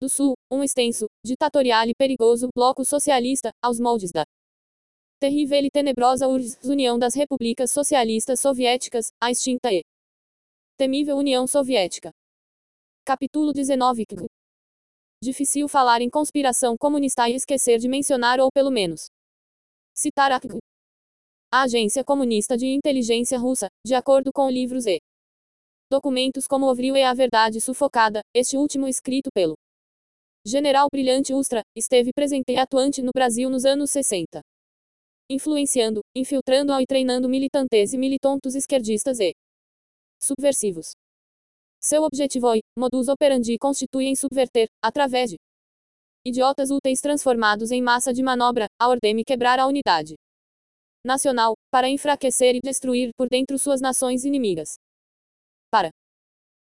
do Sul, um extenso, ditatorial e perigoso bloco socialista, aos moldes da terrível e tenebrosa URSS, União das Repúblicas Socialistas Soviéticas, a extinta e temível União Soviética. Capítulo 19 Difícil falar em conspiração comunista e esquecer de mencionar ou pelo menos citar a a Agência Comunista de Inteligência Russa, de acordo com livros e documentos como O Vril e a Verdade Sufocada, este último escrito pelo General Brilhante Ustra, esteve presente e atuante no Brasil nos anos 60. Influenciando, infiltrando e treinando militantes e militontos esquerdistas e subversivos. Seu objetivo e modus operandi constituem subverter, através de idiotas úteis transformados em massa de manobra, a ordem quebrar a unidade nacional, para enfraquecer e destruir por dentro suas nações inimigas. Para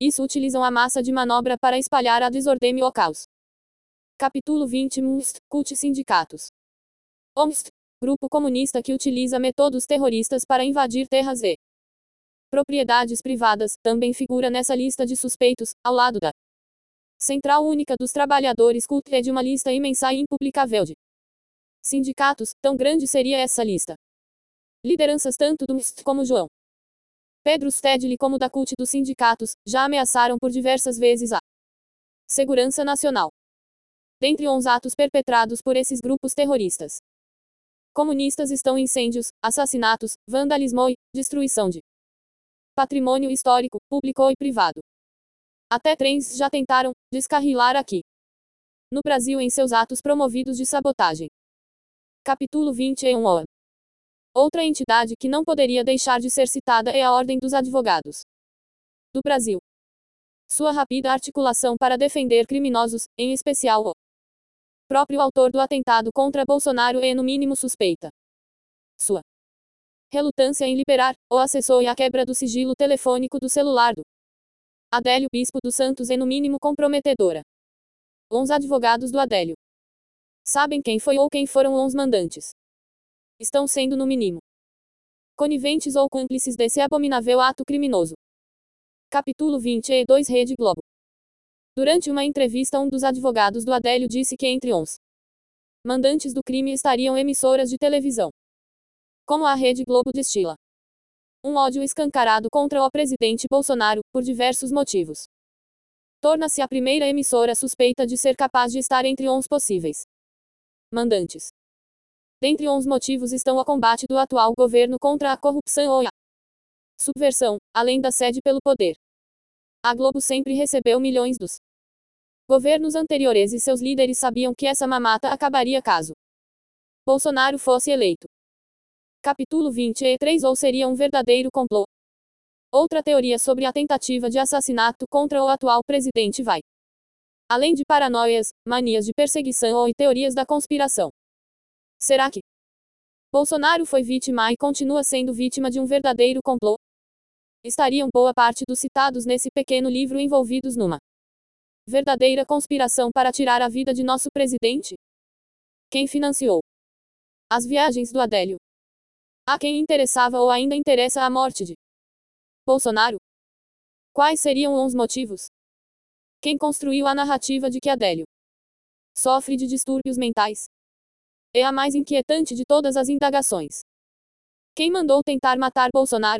isso utilizam a massa de manobra para espalhar a desordem e o caos. Capítulo 20 MUST, Cult Sindicatos. OMST, grupo comunista que utiliza métodos terroristas para invadir terras e propriedades privadas, também figura nessa lista de suspeitos, ao lado da Central Única dos Trabalhadores CUT é de uma lista imensa e impublicável de sindicatos, tão grande seria essa lista. Lideranças tanto do MST como João Pedro Stedley como da CUT dos sindicatos, já ameaçaram por diversas vezes a segurança nacional. Dentre os atos perpetrados por esses grupos terroristas comunistas estão incêndios, assassinatos, vandalismo e destruição de patrimônio histórico, público e privado. Até trens já tentaram descarrilar aqui. No Brasil em seus atos promovidos de sabotagem. Capítulo 21 Outra entidade que não poderia deixar de ser citada é a Ordem dos Advogados do Brasil. Sua rápida articulação para defender criminosos, em especial o próprio autor do atentado contra Bolsonaro é no mínimo suspeita. Sua relutância em liberar, ou acessou e a quebra do sigilo telefônico do celular do Adélio Bispo dos Santos é no mínimo comprometedora. Os advogados do Adélio sabem quem foi ou quem foram os mandantes estão sendo no mínimo coniventes ou cúmplices desse abominável ato criminoso. Capítulo 22 Rede Globo. Durante uma entrevista, um dos advogados do Adélio disse que entre os mandantes do crime estariam emissoras de televisão. Como a Rede Globo destila um ódio escancarado contra o presidente Bolsonaro, por diversos motivos. Torna-se a primeira emissora suspeita de ser capaz de estar entre os possíveis mandantes. Dentre os motivos estão o combate do atual governo contra a corrupção ou a subversão, além da sede pelo poder. A Globo sempre recebeu milhões dos governos anteriores e seus líderes sabiam que essa mamata acabaria caso Bolsonaro fosse eleito. Capítulo 23 Ou seria um verdadeiro complô? Outra teoria sobre a tentativa de assassinato contra o atual presidente vai além de paranoias, manias de perseguição e teorias da conspiração. Será que Bolsonaro foi vítima e continua sendo vítima de um verdadeiro complô? Estariam boa parte dos citados nesse pequeno livro envolvidos numa verdadeira conspiração para tirar a vida de nosso presidente? Quem financiou as viagens do Adélio? A quem interessava ou ainda interessa a morte de Bolsonaro? Quais seriam os motivos? Quem construiu a narrativa de que Adélio sofre de distúrbios mentais? É a mais inquietante de todas as indagações. Quem mandou tentar matar Bolsonaro?